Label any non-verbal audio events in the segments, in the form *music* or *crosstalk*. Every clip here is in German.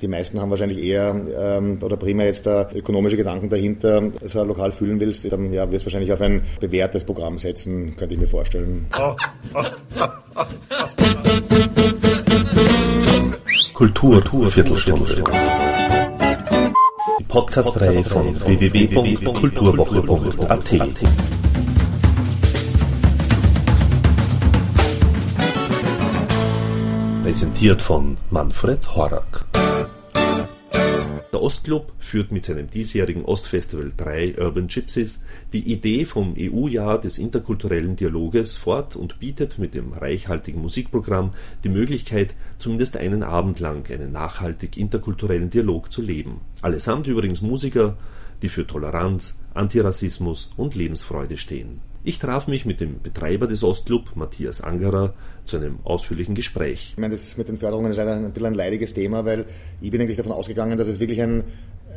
die meisten haben wahrscheinlich eher ähm, oder primär jetzt da ökonomische Gedanken dahinter, so ein Lokal fühlen willst, dann ja, wirst du wahrscheinlich auf ein bewährtes Programm setzen, könnte ich mir vorstellen. Kultur, Kultur Viertelstunde. Die Podcast-Reihe von www.kulturwoche.at. Präsentiert von Manfred Horak. Der Ostclub führt mit seinem diesjährigen Ostfestival 3 Urban Gypsies die Idee vom EU-Jahr des interkulturellen Dialoges fort und bietet mit dem reichhaltigen Musikprogramm die Möglichkeit, zumindest einen Abend lang einen nachhaltig interkulturellen Dialog zu leben. Allesamt übrigens Musiker, die für Toleranz, Antirassismus und Lebensfreude stehen ich traf mich mit dem Betreiber des Ostclub, Matthias Angerer, zu einem ausführlichen Gespräch. Ich meine, das mit den Förderungen ist ein, ein bisschen ein leidiges Thema, weil ich bin eigentlich davon ausgegangen, dass es wirklich ein,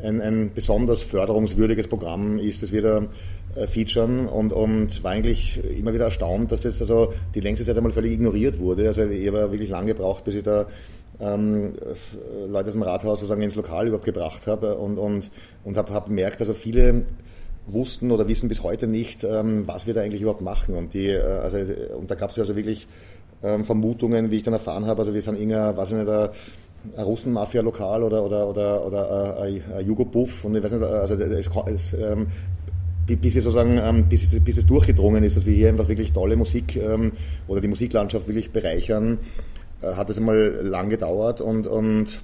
ein, ein besonders förderungswürdiges Programm ist, das wir da äh, featuren und, und war eigentlich immer wieder erstaunt, dass das also die längste Zeit einmal völlig ignoriert wurde. Also ich habe wirklich lange gebraucht, bis ich da ähm, Leute aus dem Rathaus sozusagen ins Lokal überhaupt gebracht habe und, und, und habe hab bemerkt, also viele wussten oder wissen bis heute nicht, ähm, was wir da eigentlich überhaupt machen. Und, die, äh, also, und da gab es also wirklich ähm, Vermutungen, wie ich dann erfahren habe. Also wir sind irgendein, weiß ich nicht, ein Russenmafia-Lokal oder, oder, oder, oder äh, ein Jugo-Buff. Und ich weiß nicht, also es, es ähm, bis wir sozusagen, bis, bis es durchgedrungen ist, dass wir hier einfach wirklich tolle Musik oder die Musiklandschaft wirklich bereichern, äh, hat es einmal lang gedauert und, und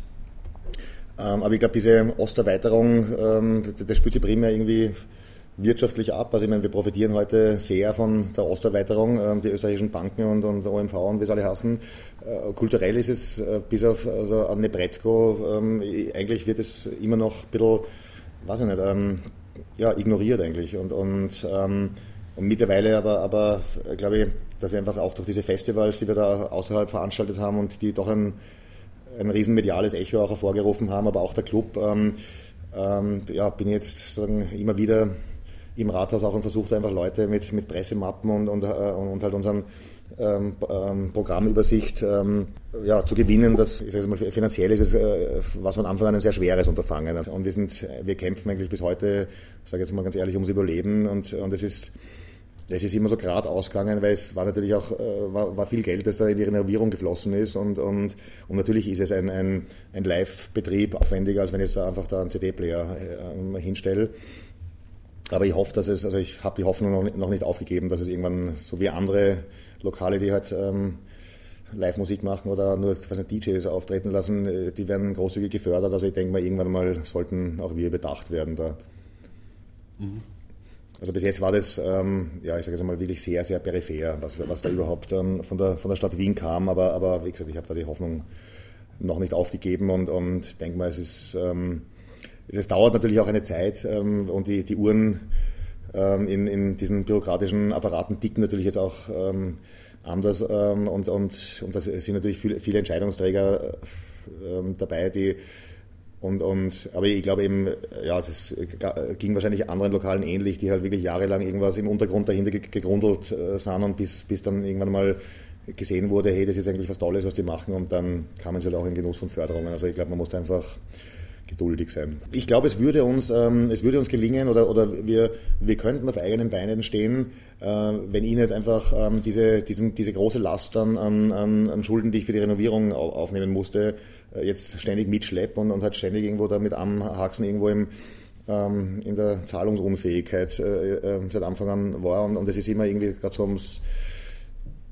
aber ich glaube, diese Osterweiterung, das spielt sich primär irgendwie wirtschaftlich ab. Also ich meine, wir profitieren heute sehr von der Osterweiterung, ähm, die österreichischen Banken und, und OMV und wie es alle heißen. Äh, kulturell ist es äh, bis auf also an Nebretko, ähm, eigentlich wird es immer noch ein bisschen, weiß ich nicht, ähm, ja, ignoriert eigentlich. Und, und, und mittlerweile aber, aber glaube ich, dass wir einfach auch durch diese Festivals, die wir da außerhalb veranstaltet haben und die doch ein, ein riesen mediales Echo auch hervorgerufen haben, aber auch der Club, ähm, ähm, ja, bin jetzt sozusagen immer wieder im Rathaus auch und versucht einfach Leute mit, mit Pressemappen und, und, äh, und halt unseren ähm, ähm, Programmübersicht ähm, ja, zu gewinnen. Das, sage mal, finanziell ist es, äh, was von Anfang an ein sehr schweres Unterfangen. Und wir sind, wir kämpfen eigentlich bis heute, sage ich jetzt mal ganz ehrlich, ums Überleben und, und es ist, es ist immer so gerade ausgegangen, weil es war natürlich auch äh, war, war, viel Geld, das da in die Renovierung geflossen ist und, und, und natürlich ist es ein, ein, ein Live-Betrieb aufwendiger, als wenn ich jetzt einfach da einen CD-Player äh, hinstelle. Aber ich hoffe, dass es, also ich habe die Hoffnung noch nicht, aufgegeben, dass es irgendwann so wie andere Lokale, die halt ähm, Live-Musik machen oder nur was nicht, DJs auftreten lassen, äh, die werden großzügig gefördert. Also ich denke mal, irgendwann mal sollten auch wir bedacht werden da. Mhm. Also bis jetzt war das, ähm, ja, ich sage jetzt mal wirklich sehr, sehr peripher, was, was da überhaupt ähm, von, der, von der Stadt Wien kam. Aber, aber wie gesagt, ich habe da die Hoffnung noch nicht aufgegeben und, und denke mal, es ist ähm, das dauert natürlich auch eine Zeit ähm, und die, die Uhren ähm, in, in diesen bürokratischen Apparaten ticken natürlich jetzt auch ähm, anders ähm, und, und, und da sind natürlich viele, viele Entscheidungsträger ähm, dabei, die und, und, aber ich glaube eben, ja, das ging wahrscheinlich anderen Lokalen ähnlich, die halt wirklich jahrelang irgendwas im Untergrund dahinter gegrundelt äh, sind und bis, bis dann irgendwann mal gesehen wurde, hey, das ist eigentlich was Tolles, was die machen und dann kamen sie halt auch in Genuss von Förderungen. Also ich glaube, man muss einfach geduldig sein. Ich glaube, es würde uns, ähm, es würde uns gelingen oder, oder wir, wir könnten auf eigenen Beinen stehen, äh, wenn ich nicht einfach ähm, diese, diesen, diese große Last an, an, an Schulden, die ich für die Renovierung aufnehmen musste, äh, jetzt ständig mitschleppe und, und halt ständig irgendwo damit am Haxen irgendwo im, ähm, in der Zahlungsunfähigkeit äh, äh, seit Anfang an war und, und das ist immer irgendwie gerade so ums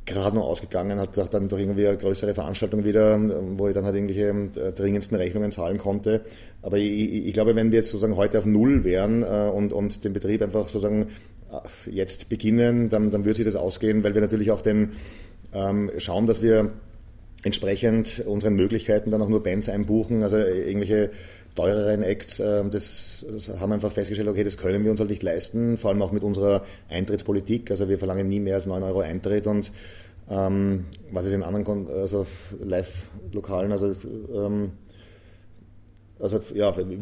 gerade noch ausgegangen, hat dann durch irgendwie eine größere Veranstaltung wieder, wo ich dann halt irgendwelche äh, dringendsten Rechnungen zahlen konnte. Aber ich, ich, glaube, wenn wir jetzt sozusagen heute auf Null wären äh, und, und den Betrieb einfach sozusagen äh, jetzt beginnen, dann, dann würde sich das ausgehen, weil wir natürlich auch den ähm, schauen, dass wir entsprechend unseren Möglichkeiten dann auch nur Bands einbuchen, also irgendwelche teureren Acts, das, das, haben einfach festgestellt, okay, das können wir uns halt nicht leisten, vor allem auch mit unserer Eintrittspolitik. Also wir verlangen nie mehr als 9 Euro Eintritt und ähm, was ist in anderen also Live-Lokalen, also ähm, also ja, die,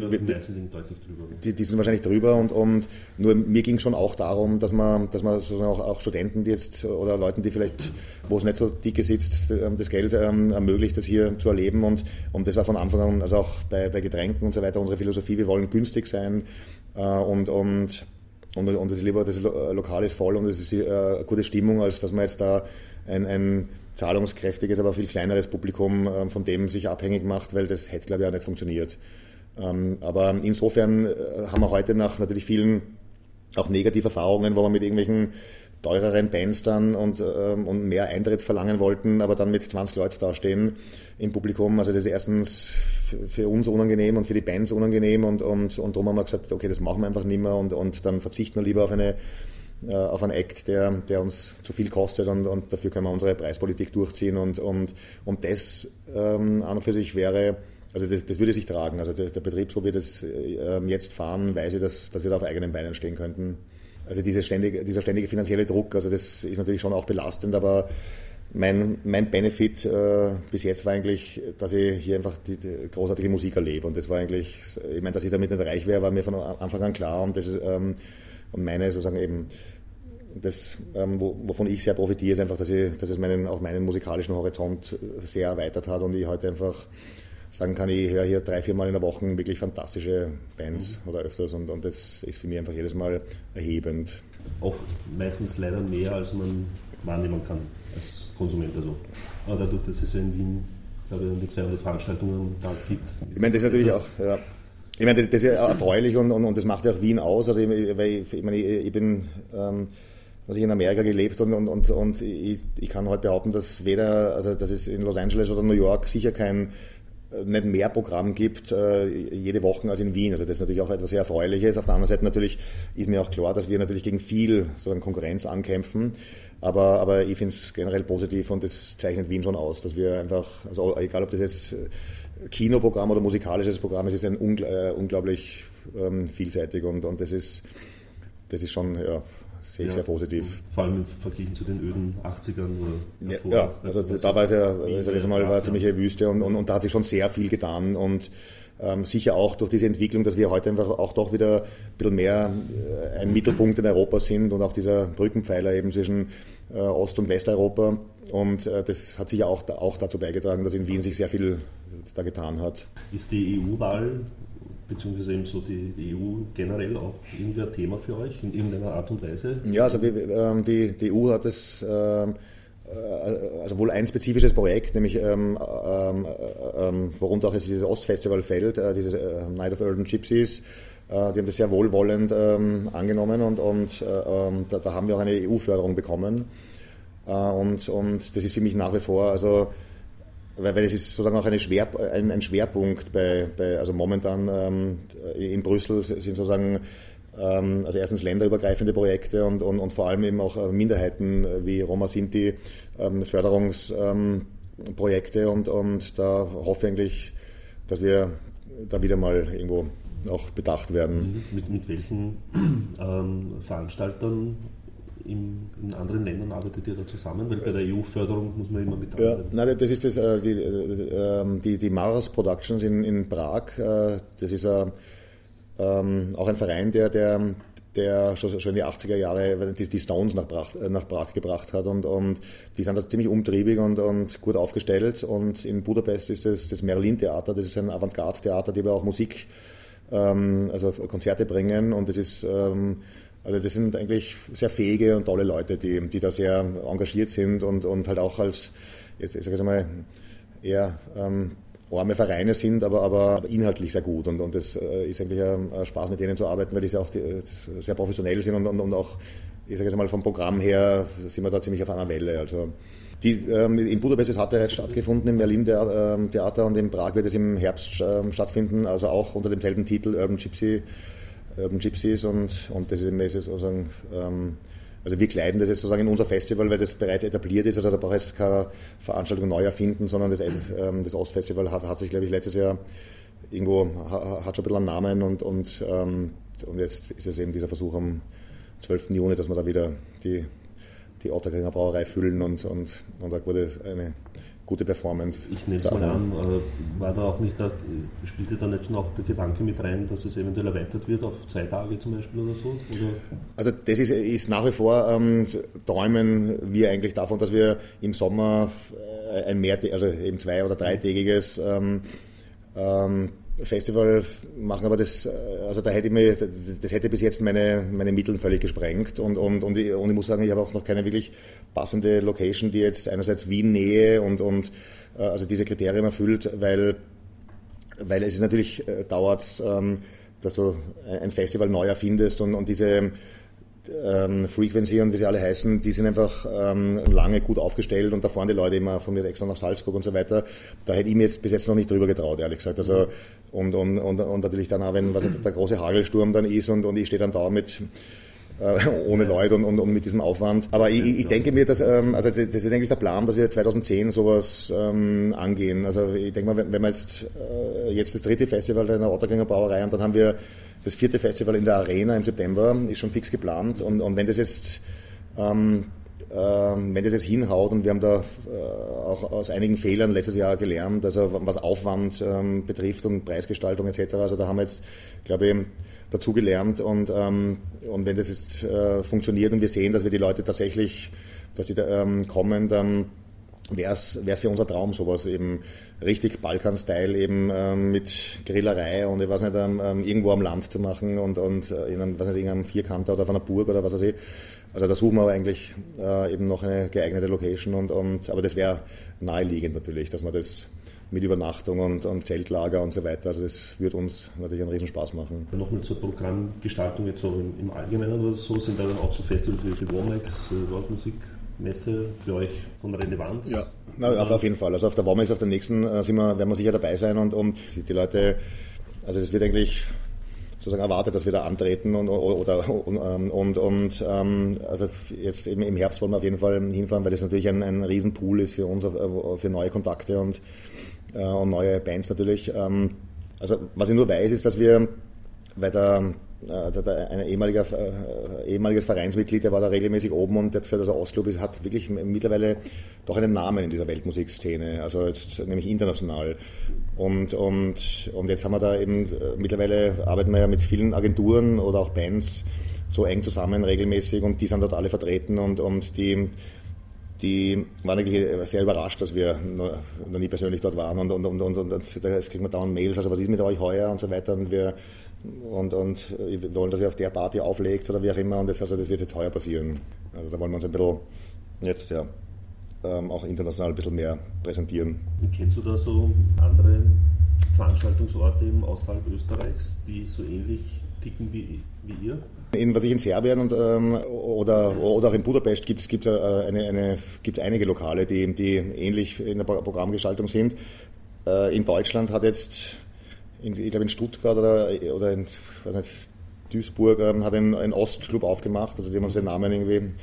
die, die, sind wahrscheinlich drüber und, und nur mir ging es schon auch darum, dass man, dass man sozusagen auch, auch Studenten, die jetzt oder Leuten, die vielleicht, wo es nicht so dicke sitzt, ähm, das Geld ähm, ermöglicht, das hier zu erleben und, und das war von Anfang an, also auch bei, bei Getränken und so weiter, unsere Philosophie, wir wollen günstig sein äh, und, und und, und das lieber das Lokal ist voll und es ist äh, gute Stimmung, als dass man jetzt da ein, ein zahlungskräftiges, aber viel kleineres Publikum äh, von dem sich abhängig macht, weil das hätte, glaube ich, auch nicht funktioniert. Ähm, aber insofern äh, haben wir heute nach natürlich vielen auch Negativerfahrungen, wo wir mit irgendwelchen teureren Bands dann und, ähm, und mehr Eintritt verlangen wollten, aber dann mit 20 Leuten dastehen im Publikum. Also das ist erstens für uns unangenehm und für die Bands unangenehm und, und, und darum haben wir gesagt, okay, das machen wir einfach nicht mehr und, und dann verzichten wir lieber auf eine äh, auf einen Act, der, der uns zu viel kostet und, und dafür können wir unsere Preispolitik durchziehen und, und, und das ähm, an und für sich wäre, also das, das würde sich tragen. Also der, der Betrieb, so wie wir das äh, jetzt fahren, weiß ich, dass, dass wir da auf eigenen Beinen stehen könnten. Also diese ständige, dieser ständige finanzielle Druck, also das ist natürlich schon auch belastend, aber mein, mein Benefit äh, bis jetzt war eigentlich, dass ich hier einfach die, die, großartige Musik erlebe. Und das war eigentlich, ich meine, dass ich damit nicht reich wäre, war mir von Anfang an klar. Und das ist, ähm, und meine sozusagen eben das, ähm, wovon ich sehr profitiere, ist einfach, dass, ich, dass es meinen, auch meinen musikalischen Horizont sehr erweitert hat und ich heute einfach sagen kann, ich höre hier drei, vier Mal in der Woche wirklich fantastische Bands mhm. oder öfters und, und das ist für mich einfach jedes Mal erhebend. Auch meistens leider mehr, als man wahrnehmen kann als Konsument. Also. Aber dadurch, dass es ja in Wien, glaube ich, um die 200 Veranstaltungen da gibt. Ich meine, das ist natürlich auch, ja, ich meine, das, das, ist ja erfreulich und, und, und das macht ja auch Wien aus. Also, ich, weil ich, ich meine, ich, ich bin, ähm, was ich in Amerika gelebt und, und, und, und ich, ich kann heute behaupten, dass weder, also dass es in Los Angeles oder New York sicher kein äh, nicht mehr Programm gibt äh, jede Woche als in Wien. Also das ist natürlich auch etwas sehr Erfreuliches. Auf der anderen Seite natürlich ist mir auch klar, dass wir natürlich gegen viel so Konkurrenz ankämpfen. Aber, aber ich finde es generell positiv und das zeichnet Wien schon aus, dass wir einfach, also egal ob das jetzt Kinoprogramm oder musikalisches Programm, es ist ein ungl äh, unglaublich ähm, vielseitig und, und das ist das ist schon ja, sehe ich ja, sehr positiv. Vor allem im Vergleich zu den öden 80ern oder davor. Ja, also da war es ja, also das mal war ziemliche Wüste und, und, und da hat sich schon sehr viel getan und ähm, sicher auch durch diese Entwicklung, dass wir heute einfach auch doch wieder ein bisschen mehr äh, ein Mittelpunkt in Europa sind und auch dieser Brückenpfeiler eben zwischen äh, Ost- und Westeuropa. Und äh, das hat sicher auch, auch dazu beigetragen, dass in Wien sich sehr viel da getan hat. Ist die EU-Wahl beziehungsweise eben so die, die, EU generell auch irgendwie ein Thema für euch in irgendeiner Art und Weise? Ja, also ähm, die, die, EU hat es ähm, äh, also wohl ein spezifisches Projekt, nämlich ähm, ähm, äh, ähm, worunter auch dieses Ostfestival fällt, äh, dieses äh, Night of Urban Gypsies. Äh, die haben das sehr wohlwollend ähm, angenommen und, und äh, da, da, haben wir auch eine EU-Förderung bekommen. und, und das ist für mich nach wie vor, also weil, weil es ist sozusagen auch Schwer, ein, ein Schwerpunkt bei, bei, also momentan ähm, in Brüssel sind sozusagen ähm, also erstens länderübergreifende Projekte und, und, und vor allem eben auch äh, Minderheiten äh, wie Roma Sinti ähm, Förderungsprojekte und, und da hoffe ich eigentlich, dass wir da wieder mal irgendwo auch bedacht werden. Mhm. Mit, mit welchen ähm, Veranstaltern in, in, anderen Ländern arbeitet ihr da zusammen? Weil bei der EU-Förderung muss man immer mit ja, nein, das ist das, äh, die, ähm, die, die Mars Productions in, in Prag. Das ist ähm, auch ein Verein, der, der, der schon, in die 80er Jahre die, die Stones nach, Prag, äh, nach Prag gebracht hat und, und die sind da ziemlich umtriebig und, und gut aufgestellt und in Budapest ist das, das Merlin-Theater, das ist ein Avantgarde-Theater, die aber auch Musik, ähm, also Konzerte bringen und das ist ähm, also das sind eigentlich sehr fähige und tolle Leute, die, die da sehr engagiert sind und, und halt auch als, jetzt ich sage jetzt mal, eher ähm, arme Vereine sind, aber, aber inhaltlich sehr gut. Und, und äh, ist eigentlich ein, Spaß, mit denen zu arbeiten, weil die sehr, auch die, sehr professionell sind und, und, und auch, ich sage jetzt mal, vom Programm her sind wir da ziemlich auf einer Welle. Also die, ähm, in Budapest es hat bereits stattgefunden, im Berlin ähm, Theater und in Prag wird es im Herbst ähm, stattfinden, also auch unter demselben Titel Urban Gypsy, Urban Gypsies und, und das ist sozusagen ähm, also wir kleiden das jetzt sozusagen in unser Festival, weil das bereits etabliert ist. Also da braucht es keine Veranstaltung neu erfinden, sondern das, ähm, das Ostfestival hat, hat sich, glaube ich, letztes Jahr irgendwo, hat schon ein bisschen einen Namen und, und, ähm, und jetzt ist es eben dieser Versuch am 12. Juni, dass wir da wieder die, die Otterkringer Brauerei füllen und, und, und da wurde eine gute Performance. Ich nehme es mal an, äh, war da auch nicht da, spielte da nicht schon auch der Gedanke mit rein, dass es eventuell erweitert wird auf zwei Tage zum Beispiel oder so? Oder? Also das ist, ist nach wie vor, ähm, träumen wir eigentlich davon, dass wir im Sommer äh, ein mehr, also eben zwei- oder dreitägiges ähm, ähm, Festival machen, aber das, äh, also da hätte ich mir, das hätte bis jetzt meine, meine Mittel völlig gesprengt und, und, und, ich, und ich muss sagen, ich habe auch noch keine wirklich passende Location, die jetzt einerseits Wien-Nähe und, und äh, also diese Kriterien erfüllt, weil, weil es ist natürlich äh, dauert, ähm, dass du ein Festival neu erfindest und, und diese ähm, Frequency und wie sie alle heißen, die sind einfach ähm, lange gut aufgestellt und da fahren die Leute immer von mir extra nach Salzburg und so weiter. Da hätte ich mir jetzt bis jetzt noch nicht drüber getraut, ehrlich gesagt. Also und, und, und, und natürlich dann auch, wenn was der große Hagelsturm dann ist und, und ich stehe dann da mit äh, *laughs* ohne Leute und, und, und, mit diesem Aufwand. Aber ich, ich denke mir, dass, ähm, also das ist eigentlich der Plan, dass wir 2010 sowas ähm, angehen. Also ich denke mal, wenn, wenn wir jetzt, äh, jetzt das dritte Festival in der Ottergänger Brauerei und dann haben wir das vierte Festival in der Arena im September ist schon fix geplant. Und, und wenn das jetzt ähm, ähm, wenn das jetzt hinhaut und wir haben da äh, auch aus einigen Fehlern letztes Jahr gelernt, also was Aufwand ähm, betrifft und Preisgestaltung etc. Also da haben wir jetzt, glaube ich, dazu gelernt und, ähm, und wenn das jetzt äh, funktioniert und wir sehen, dass wir die Leute tatsächlich, dass sie da, kommen, dann wäre es für unser Traum, sowas eben richtig Balkan-Style eben ähm, mit Grillerei und ich weiß nicht, ähm, ähm, irgendwo am Land zu machen und, und äh, in einem, weiß nicht, irgendeinem Vierkanter oder auf einer Burg oder was weiß ich. Also da suchen wir aber eigentlich äh, eben noch eine geeignete Location und, und aber das wäre naheliegend natürlich, dass man das mit Übernachtung und, und, Zeltlager und so weiter. Also das würde uns natürlich einen riesen Spaß machen. Nochmal zur Programmgestaltung jetzt so im, im Allgemeinen oder so, sind da dann auch so Festivals wie Womax, Wortmusik, Messe für euch von Relevanz? Ja, na, auf, auf, jeden Fall. Also auf der Womax, auf der nächsten äh, sind wir, werden wir sicher dabei sein und, und die Leute, also das wird eigentlich sozusagen erwartet, dass wir da antreten und oder und, ähm, und, und ähm, also jetzt im, im Herbst wollen wir auf jeden Fall hinfahren, weil das natürlich ein, ein Riesenpool ist für uns, äh, für neue Kontakte und, äh, und neue Bands natürlich. Ähm, also was ich nur weiß, ist, dass wir, weil der ein ehemaliger, äh, ehemaliges Vereinsmitglied, der war da regelmäßig oben und der hat gesagt, also Ostclub ist, hat wirklich mittlerweile doch einen Namen in dieser Weltmusikszene, also jetzt nämlich international. Und, und, und jetzt haben wir da eben, äh, mittlerweile arbeiten wir ja mit vielen Agenturen oder auch Bands so eng zusammen regelmäßig und die sind dort alle vertreten und, und die, die waren eigentlich sehr überrascht, dass wir noch, nie persönlich dort waren und, und, und, und, und, und da kriegen wir dauernd Mails, also was ist mit euch heuer und so weiter und wir und, und wir wollen, dass ihr auf der Party auflegt oder wie auch immer und das, also das wird jetzt heuer passieren. Also da wollen wir uns ein bisschen jetzt ja ähm, auch international ein bisschen mehr präsentieren. Und kennst du da so andere Veranstaltungsorte eben außerhalb Österreichs, die so ähnlich ticken wie, wie ihr? In, was ich in Serbien und, ähm, oder, oder auch in Budapest gibt es äh, eine, eine, einige Lokale, die, die ähnlich in der Programmgestaltung sind. Äh, in Deutschland hat jetzt in, ich glaube in Stuttgart oder, oder in weiß nicht, Duisburg ähm, hat ein, ein Ostclub aufgemacht, also die haben uns den Namen irgendwie,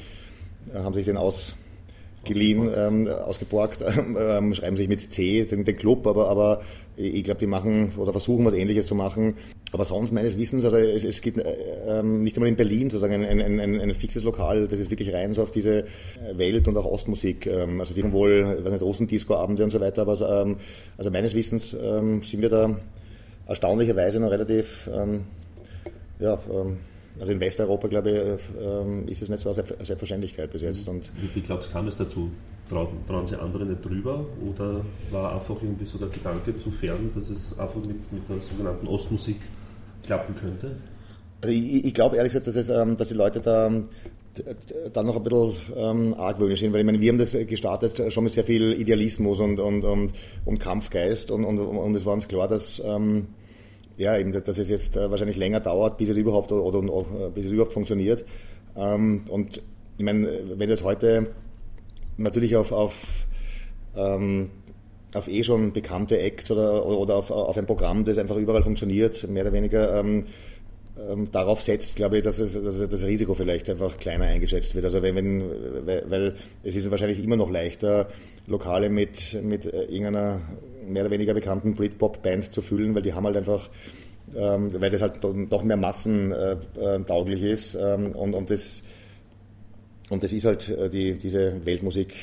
äh, haben sich den ausgeliehen, ähm, ausgeborgt, *laughs* ähm, schreiben sich mit C, den, den Club, aber, aber ich glaube, die machen oder versuchen was ähnliches zu machen. Aber sonst meines Wissens, also es, es gibt äh, ähm, nicht einmal in Berlin sozusagen ein, ein, ein, ein, fixes Lokal, das ist wirklich rein so auf diese Welt- und auch Ostmusik. Ähm, also die haben wohl, ich weiß nicht, Russendisco-Abende und so weiter, aber ähm, also meines Wissens ähm, sind wir da erstaunlicherweise noch relativ, ähm, ja, ähm, also in Westeuropa, glaube ich, ähm, ist es nicht so eine Selbstverständlichkeit bis jetzt. Und wie, wie glaubst du, kam es dazu? Trauen, trauen sich andere nicht drüber oder war einfach irgendwie so der Gedanke zu fern, dass es einfach mit, mit der sogenannten Ostmusik klappen könnte? Also ich, ich glaube ehrlich gesagt, dass, es, ähm, dass die Leute da dann noch ein bisschen ähm, argwöhnisch sind, weil ich meine, wir haben das gestartet schon mit sehr viel Idealismus und, und, und, und Kampfgeist und, und, und es war uns klar, dass ähm, ja, eben, dass es jetzt äh, wahrscheinlich länger dauert, bis es überhaupt oder, oder bis es überhaupt funktioniert. Ähm, und ich meine, wenn das heute natürlich auf, auf, ähm, auf eh schon bekannte Acts oder, oder auf, auf ein Programm, das einfach überall funktioniert, mehr oder weniger, ähm, ähm, darauf setzt, glaube ich, dass, es, dass das Risiko vielleicht einfach kleiner eingeschätzt wird. Also wenn, wenn weil, es ist wahrscheinlich immer noch leichter, Lokale mit, mit äh, irgendeiner mehr oder weniger bekannten Britpop-Band zu füllen, weil die haben halt einfach, ähm, weil das halt doch mehr massentauglich ist ähm, und, und das und das ist halt äh, die, diese Weltmusik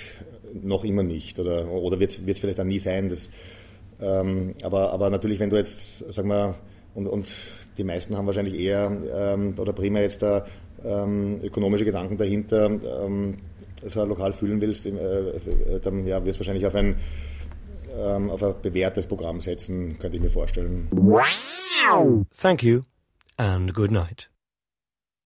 noch immer nicht oder, oder wird es vielleicht auch nie sein. Das, ähm, aber, aber natürlich, wenn du jetzt, sag mal, und, und die meisten haben wahrscheinlich eher ähm, oder primär jetzt da ähm, ökonomische Gedanken dahinter, ähm, so lokal fühlen willst, äh, äh, dann ja, wirst du wahrscheinlich auf ein, ähm, auf ein bewährtes Programm setzen, könnte ich mir vorstellen. Thank you and good night.